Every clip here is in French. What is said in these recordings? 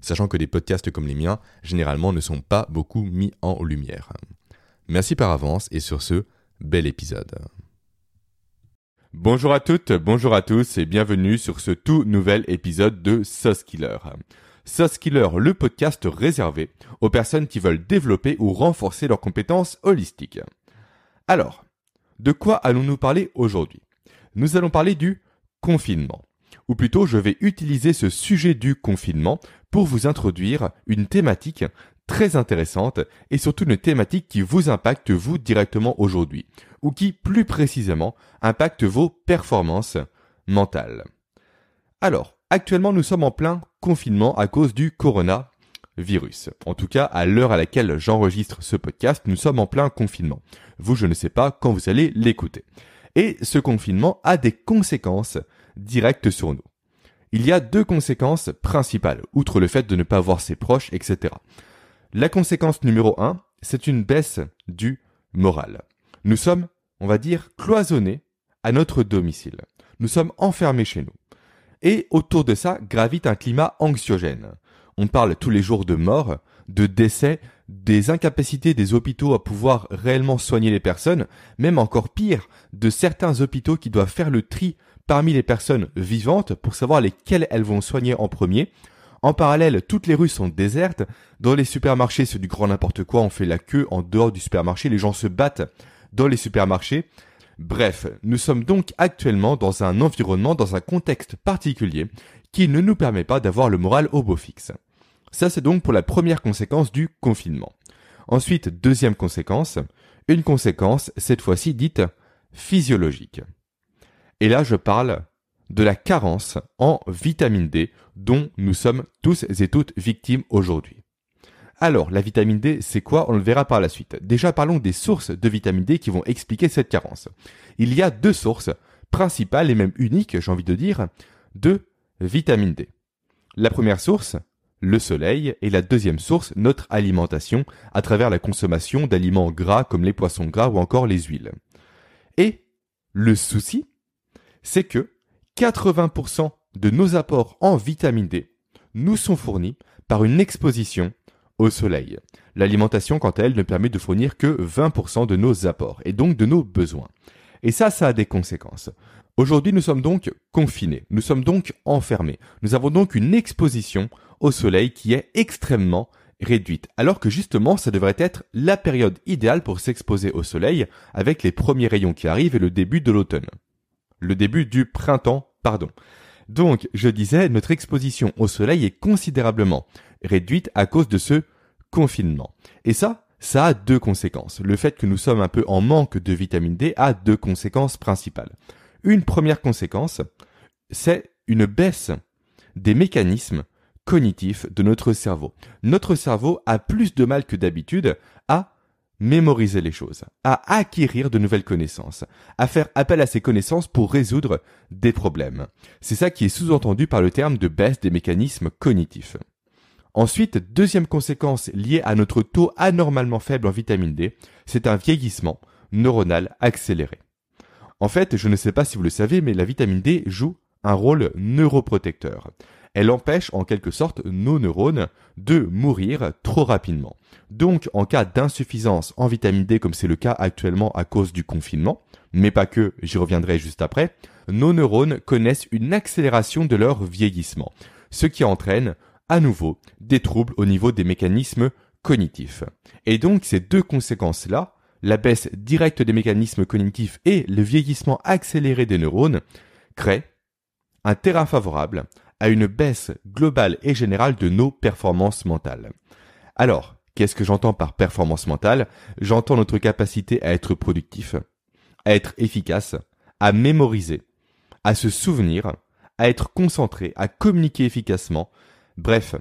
Sachant que des podcasts comme les miens, généralement, ne sont pas beaucoup mis en lumière. Merci par avance et sur ce, bel épisode. Bonjour à toutes, bonjour à tous et bienvenue sur ce tout nouvel épisode de Sauce Killer. Sauce Killer, le podcast réservé aux personnes qui veulent développer ou renforcer leurs compétences holistiques. Alors, de quoi allons-nous parler aujourd'hui? Nous allons parler du confinement. Ou plutôt, je vais utiliser ce sujet du confinement pour vous introduire une thématique très intéressante et surtout une thématique qui vous impacte vous directement aujourd'hui ou qui plus précisément impacte vos performances mentales. Alors, actuellement nous sommes en plein confinement à cause du coronavirus. En tout cas, à l'heure à laquelle j'enregistre ce podcast, nous sommes en plein confinement. Vous, je ne sais pas quand vous allez l'écouter. Et ce confinement a des conséquences directes sur nous. Il y a deux conséquences principales, outre le fait de ne pas voir ses proches, etc. La conséquence numéro un, c'est une baisse du moral. Nous sommes, on va dire, cloisonnés à notre domicile. Nous sommes enfermés chez nous. Et autour de ça gravite un climat anxiogène. On parle tous les jours de morts, de décès, des incapacités des hôpitaux à pouvoir réellement soigner les personnes, même encore pire, de certains hôpitaux qui doivent faire le tri parmi les personnes vivantes pour savoir lesquelles elles vont soigner en premier, en parallèle, toutes les rues sont désertes. Dans les supermarchés, c'est du grand n'importe quoi. On fait la queue en dehors du supermarché. Les gens se battent dans les supermarchés. Bref, nous sommes donc actuellement dans un environnement, dans un contexte particulier qui ne nous permet pas d'avoir le moral au beau fixe. Ça, c'est donc pour la première conséquence du confinement. Ensuite, deuxième conséquence, une conséquence, cette fois-ci dite physiologique. Et là, je parle de la carence en vitamine D dont nous sommes tous et toutes victimes aujourd'hui. Alors, la vitamine D, c'est quoi? On le verra par la suite. Déjà, parlons des sources de vitamine D qui vont expliquer cette carence. Il y a deux sources principales et même uniques, j'ai envie de dire, de vitamine D. La première source, le soleil, et la deuxième source, notre alimentation, à travers la consommation d'aliments gras comme les poissons gras ou encore les huiles. Et le souci, c'est que 80% de nos apports en vitamine D nous sont fournis par une exposition au soleil. L'alimentation, quant à elle, ne permet de fournir que 20% de nos apports et donc de nos besoins. Et ça, ça a des conséquences. Aujourd'hui, nous sommes donc confinés, nous sommes donc enfermés. Nous avons donc une exposition au soleil qui est extrêmement réduite, alors que justement, ça devrait être la période idéale pour s'exposer au soleil avec les premiers rayons qui arrivent et le début de l'automne le début du printemps, pardon. Donc, je disais, notre exposition au soleil est considérablement réduite à cause de ce confinement. Et ça, ça a deux conséquences. Le fait que nous sommes un peu en manque de vitamine D a deux conséquences principales. Une première conséquence, c'est une baisse des mécanismes cognitifs de notre cerveau. Notre cerveau a plus de mal que d'habitude à mémoriser les choses, à acquérir de nouvelles connaissances, à faire appel à ces connaissances pour résoudre des problèmes. C'est ça qui est sous-entendu par le terme de baisse des mécanismes cognitifs. Ensuite, deuxième conséquence liée à notre taux anormalement faible en vitamine D, c'est un vieillissement neuronal accéléré. En fait, je ne sais pas si vous le savez, mais la vitamine D joue un rôle neuroprotecteur elle empêche en quelque sorte nos neurones de mourir trop rapidement. Donc en cas d'insuffisance en vitamine D comme c'est le cas actuellement à cause du confinement, mais pas que, j'y reviendrai juste après, nos neurones connaissent une accélération de leur vieillissement, ce qui entraîne à nouveau des troubles au niveau des mécanismes cognitifs. Et donc ces deux conséquences-là, la baisse directe des mécanismes cognitifs et le vieillissement accéléré des neurones, créent un terrain favorable à une baisse globale et générale de nos performances mentales. Alors, qu'est-ce que j'entends par performance mentale? J'entends notre capacité à être productif, à être efficace, à mémoriser, à se souvenir, à être concentré, à communiquer efficacement, bref,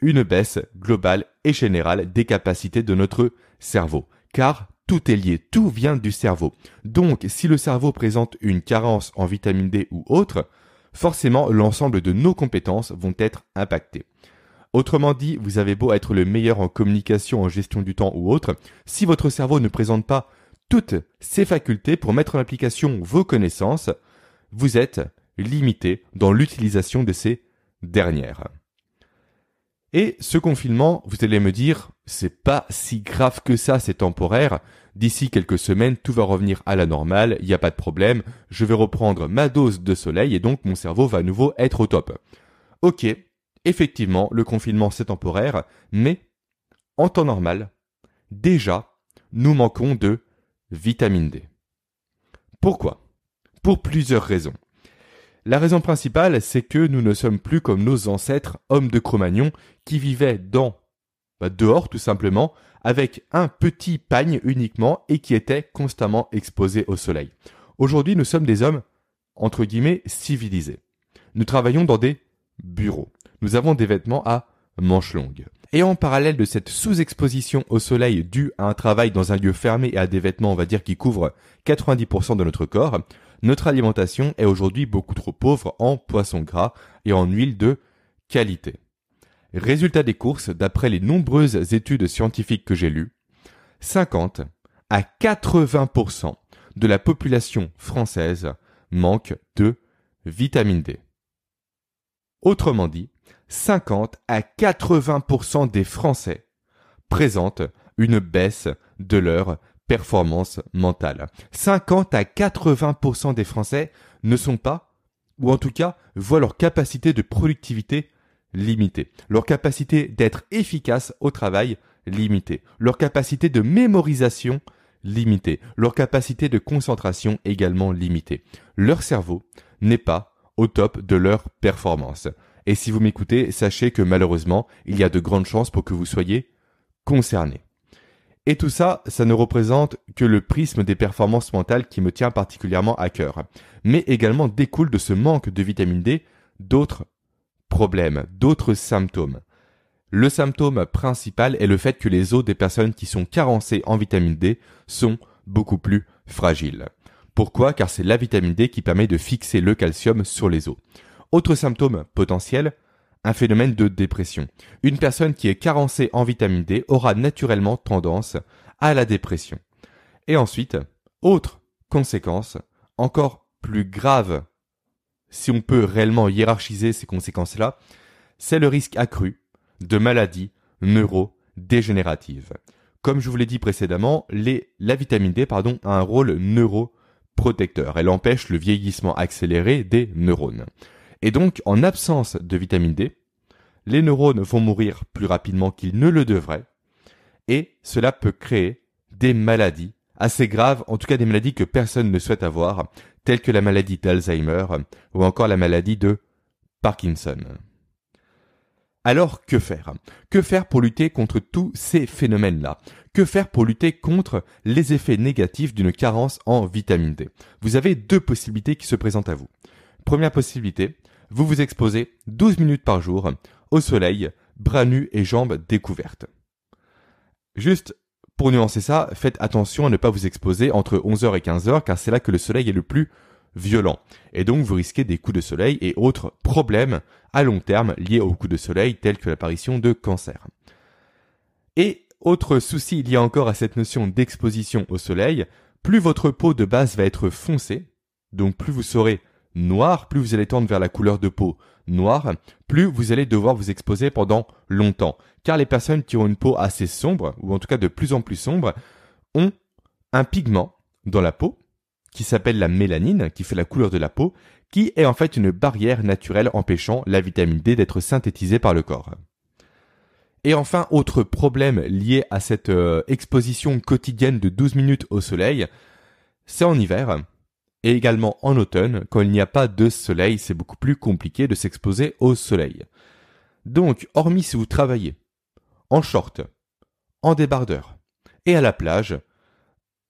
une baisse globale et générale des capacités de notre cerveau. Car tout est lié, tout vient du cerveau. Donc, si le cerveau présente une carence en vitamine D ou autre, forcément l'ensemble de nos compétences vont être impactées. Autrement dit, vous avez beau être le meilleur en communication, en gestion du temps ou autre, si votre cerveau ne présente pas toutes ses facultés pour mettre en application vos connaissances, vous êtes limité dans l'utilisation de ces dernières. Et ce confinement, vous allez me dire, c'est pas si grave que ça, c'est temporaire. D'ici quelques semaines, tout va revenir à la normale, il n'y a pas de problème, je vais reprendre ma dose de soleil et donc mon cerveau va à nouveau être au top. Ok, effectivement, le confinement c'est temporaire, mais en temps normal, déjà, nous manquons de vitamine D. Pourquoi? Pour plusieurs raisons. La raison principale, c'est que nous ne sommes plus comme nos ancêtres, hommes de Cro-Magnon, qui vivaient dans, bah, dehors tout simplement, avec un petit pagne uniquement et qui étaient constamment exposés au soleil. Aujourd'hui, nous sommes des hommes, entre guillemets, civilisés. Nous travaillons dans des bureaux. Nous avons des vêtements à manches longues. Et en parallèle de cette sous-exposition au soleil due à un travail dans un lieu fermé et à des vêtements, on va dire, qui couvrent 90% de notre corps, notre alimentation est aujourd'hui beaucoup trop pauvre en poissons gras et en huile de qualité. Résultat des courses, d'après les nombreuses études scientifiques que j'ai lues, 50 à 80% de la population française manque de vitamine D. Autrement dit, 50 à 80% des Français présentent une baisse de leur performance mentale. 50 à 80% des Français ne sont pas, ou en tout cas voient leur capacité de productivité limitée, leur capacité d'être efficace au travail limitée, leur capacité de mémorisation limitée, leur capacité de concentration également limitée. Leur cerveau n'est pas au top de leur performance. Et si vous m'écoutez, sachez que malheureusement, il y a de grandes chances pour que vous soyez concerné. Et tout ça, ça ne représente que le prisme des performances mentales qui me tient particulièrement à cœur, mais également découle de ce manque de vitamine D d'autres problèmes, d'autres symptômes. Le symptôme principal est le fait que les os des personnes qui sont carencées en vitamine D sont beaucoup plus fragiles. Pourquoi? Car c'est la vitamine D qui permet de fixer le calcium sur les os. Autre symptôme potentiel, un phénomène de dépression. Une personne qui est carencée en vitamine D aura naturellement tendance à la dépression. Et ensuite, autre conséquence, encore plus grave, si on peut réellement hiérarchiser ces conséquences-là, c'est le risque accru de maladies neurodégénératives. Comme je vous l'ai dit précédemment, la vitamine D pardon, a un rôle neuroprotecteur. Elle empêche le vieillissement accéléré des neurones. Et donc, en absence de vitamine D, les neurones vont mourir plus rapidement qu'ils ne le devraient, et cela peut créer des maladies assez graves, en tout cas des maladies que personne ne souhaite avoir, telles que la maladie d'Alzheimer ou encore la maladie de Parkinson. Alors que faire? Que faire pour lutter contre tous ces phénomènes-là? Que faire pour lutter contre les effets négatifs d'une carence en vitamine D? Vous avez deux possibilités qui se présentent à vous. Première possibilité, vous vous exposez 12 minutes par jour au soleil, bras nus et jambes découvertes. Juste pour nuancer ça, faites attention à ne pas vous exposer entre 11h et 15h car c'est là que le soleil est le plus violent. Et donc vous risquez des coups de soleil et autres problèmes à long terme liés aux coups de soleil tels que l'apparition de cancer. Et autre souci a encore à cette notion d'exposition au soleil, plus votre peau de base va être foncée, donc plus vous serez noir, plus vous allez tendre vers la couleur de peau noire, plus vous allez devoir vous exposer pendant longtemps. Car les personnes qui ont une peau assez sombre, ou en tout cas de plus en plus sombre, ont un pigment dans la peau qui s'appelle la mélanine, qui fait la couleur de la peau, qui est en fait une barrière naturelle empêchant la vitamine D d'être synthétisée par le corps. Et enfin, autre problème lié à cette euh, exposition quotidienne de 12 minutes au soleil, c'est en hiver, et également en automne, quand il n'y a pas de soleil, c'est beaucoup plus compliqué de s'exposer au soleil. Donc, hormis si vous travaillez en short, en débardeur et à la plage,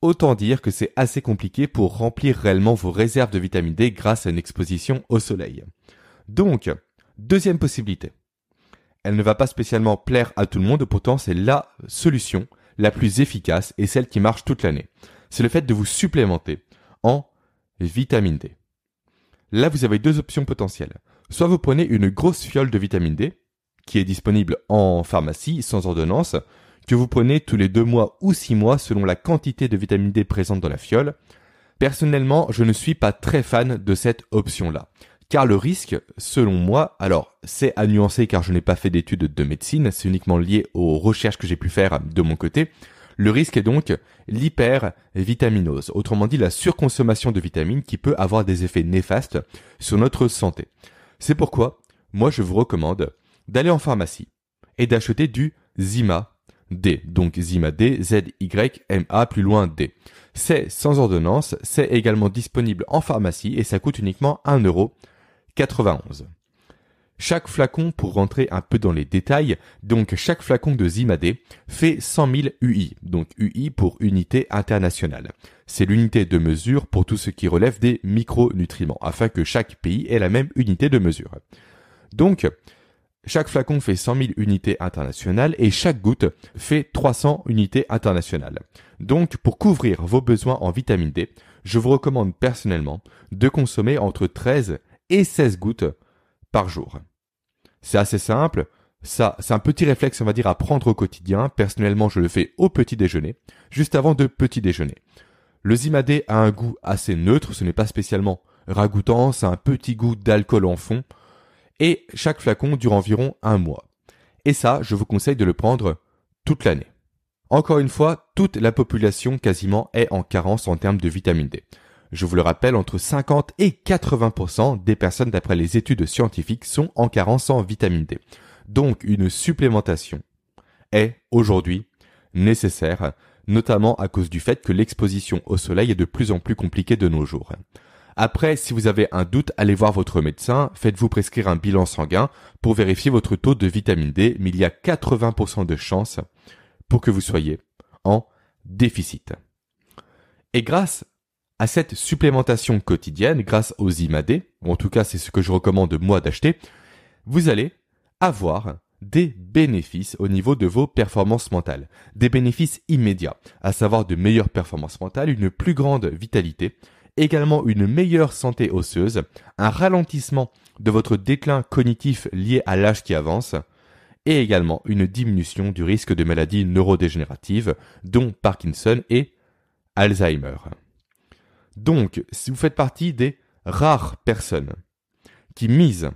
autant dire que c'est assez compliqué pour remplir réellement vos réserves de vitamine D grâce à une exposition au soleil. Donc, deuxième possibilité. elle ne va pas spécialement plaire à tout le monde, pourtant c'est la solution la plus efficace et celle qui marche toute l'année. C'est le fait de vous supplémenter en vitamine D. Là, vous avez deux options potentielles. Soit vous prenez une grosse fiole de vitamine D, qui est disponible en pharmacie sans ordonnance, que vous prenez tous les deux mois ou six mois selon la quantité de vitamine D présente dans la fiole. Personnellement, je ne suis pas très fan de cette option-là. Car le risque, selon moi, alors c'est à nuancer car je n'ai pas fait d'études de médecine, c'est uniquement lié aux recherches que j'ai pu faire de mon côté, le risque est donc l'hypervitaminose, autrement dit la surconsommation de vitamines qui peut avoir des effets néfastes sur notre santé. C'est pourquoi, moi je vous recommande d'aller en pharmacie et d'acheter du Zima D, donc Zima D, Z-Y-M-A plus loin D. C'est sans ordonnance, c'est également disponible en pharmacie et ça coûte uniquement 1,91€. Chaque flacon, pour rentrer un peu dans les détails, donc chaque flacon de Zimadé fait 100 000 UI, donc UI pour unité internationale. C'est l'unité de mesure pour tout ce qui relève des micronutriments, afin que chaque pays ait la même unité de mesure. Donc, chaque flacon fait 100 000 unités internationales et chaque goutte fait 300 unités internationales. Donc, pour couvrir vos besoins en vitamine D, je vous recommande personnellement de consommer entre 13 et 16 gouttes par jour. C'est assez simple. Ça, c'est un petit réflexe, on va dire, à prendre au quotidien. Personnellement, je le fais au petit déjeuner, juste avant de petit déjeuner. Le Zimadé a un goût assez neutre, ce n'est pas spécialement ragoûtant, c'est un petit goût d'alcool en fond. Et chaque flacon dure environ un mois. Et ça, je vous conseille de le prendre toute l'année. Encore une fois, toute la population quasiment est en carence en termes de vitamine D. Je vous le rappelle, entre 50 et 80% des personnes d'après les études scientifiques sont en carence en vitamine D. Donc une supplémentation est aujourd'hui nécessaire, notamment à cause du fait que l'exposition au soleil est de plus en plus compliquée de nos jours. Après, si vous avez un doute, allez voir votre médecin, faites-vous prescrire un bilan sanguin pour vérifier votre taux de vitamine D, mais il y a 80% de chances pour que vous soyez en déficit. Et grâce à cette supplémentation quotidienne grâce aux IMAD, ou en tout cas c'est ce que je recommande moi d'acheter, vous allez avoir des bénéfices au niveau de vos performances mentales. Des bénéfices immédiats, à savoir de meilleures performances mentales, une plus grande vitalité, également une meilleure santé osseuse, un ralentissement de votre déclin cognitif lié à l'âge qui avance, et également une diminution du risque de maladies neurodégénératives, dont Parkinson et Alzheimer. Donc, si vous faites partie des rares personnes qui misent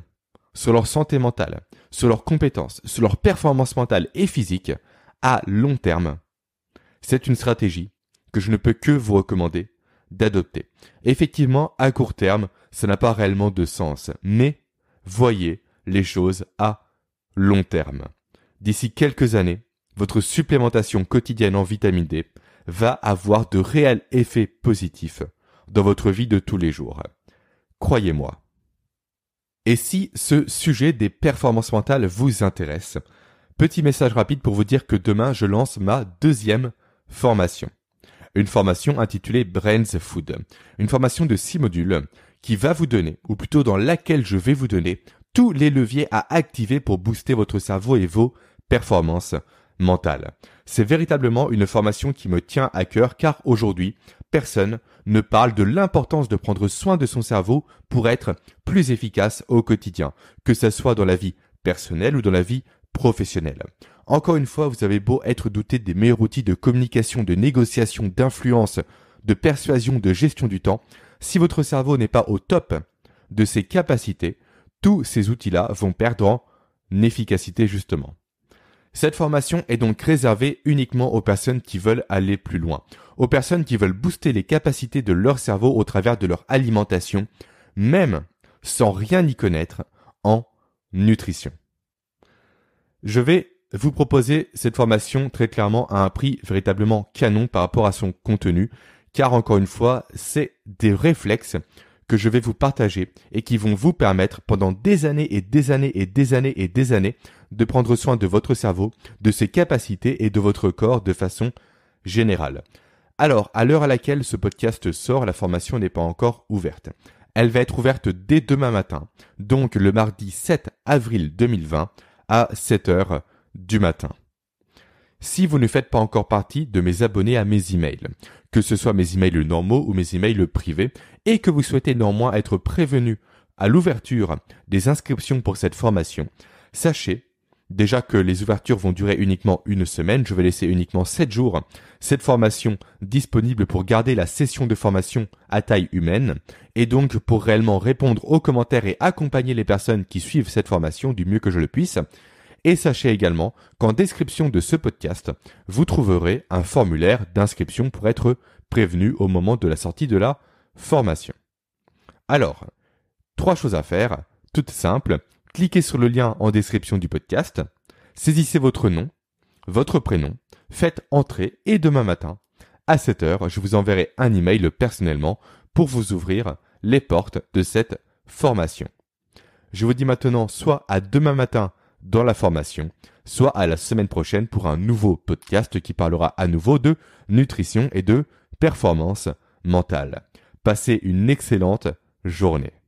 sur leur santé mentale, sur leurs compétences, sur leur performance mentale et physique à long terme, c'est une stratégie que je ne peux que vous recommander d'adopter. Effectivement, à court terme, ça n'a pas réellement de sens, mais voyez les choses à long terme. D'ici quelques années, votre supplémentation quotidienne en vitamine D va avoir de réels effets positifs dans votre vie de tous les jours. Croyez-moi. Et si ce sujet des performances mentales vous intéresse, petit message rapide pour vous dire que demain je lance ma deuxième formation. Une formation intitulée Brains Food. Une formation de six modules qui va vous donner, ou plutôt dans laquelle je vais vous donner, tous les leviers à activer pour booster votre cerveau et vos performances mentales. C'est véritablement une formation qui me tient à cœur car aujourd'hui, personne ne parle de l'importance de prendre soin de son cerveau pour être plus efficace au quotidien, que ce soit dans la vie personnelle ou dans la vie professionnelle. Encore une fois, vous avez beau être douté des meilleurs outils de communication, de négociation, d'influence, de persuasion, de gestion du temps, si votre cerveau n'est pas au top de ses capacités, tous ces outils-là vont perdre en efficacité justement. Cette formation est donc réservée uniquement aux personnes qui veulent aller plus loin, aux personnes qui veulent booster les capacités de leur cerveau au travers de leur alimentation, même sans rien y connaître en nutrition. Je vais vous proposer cette formation très clairement à un prix véritablement canon par rapport à son contenu, car encore une fois, c'est des réflexes que je vais vous partager et qui vont vous permettre pendant des années et des années et des années et des années de prendre soin de votre cerveau, de ses capacités et de votre corps de façon générale. Alors, à l'heure à laquelle ce podcast sort, la formation n'est pas encore ouverte. Elle va être ouverte dès demain matin, donc le mardi 7 avril 2020, à 7 heures du matin. Si vous ne faites pas encore partie de mes abonnés à mes emails, que ce soit mes emails normaux ou mes emails privés, et que vous souhaitez néanmoins être prévenu à l'ouverture des inscriptions pour cette formation, sachez déjà que les ouvertures vont durer uniquement une semaine, je vais laisser uniquement 7 jours cette formation disponible pour garder la session de formation à taille humaine, et donc pour réellement répondre aux commentaires et accompagner les personnes qui suivent cette formation du mieux que je le puisse. Et sachez également qu'en description de ce podcast, vous trouverez un formulaire d'inscription pour être prévenu au moment de la sortie de la formation. Alors, trois choses à faire, toutes simples. Cliquez sur le lien en description du podcast, saisissez votre nom, votre prénom, faites entrer et demain matin, à 7 heures, je vous enverrai un email personnellement pour vous ouvrir les portes de cette formation. Je vous dis maintenant soit à demain matin dans la formation, soit à la semaine prochaine pour un nouveau podcast qui parlera à nouveau de nutrition et de performance mentale. Passez une excellente journée.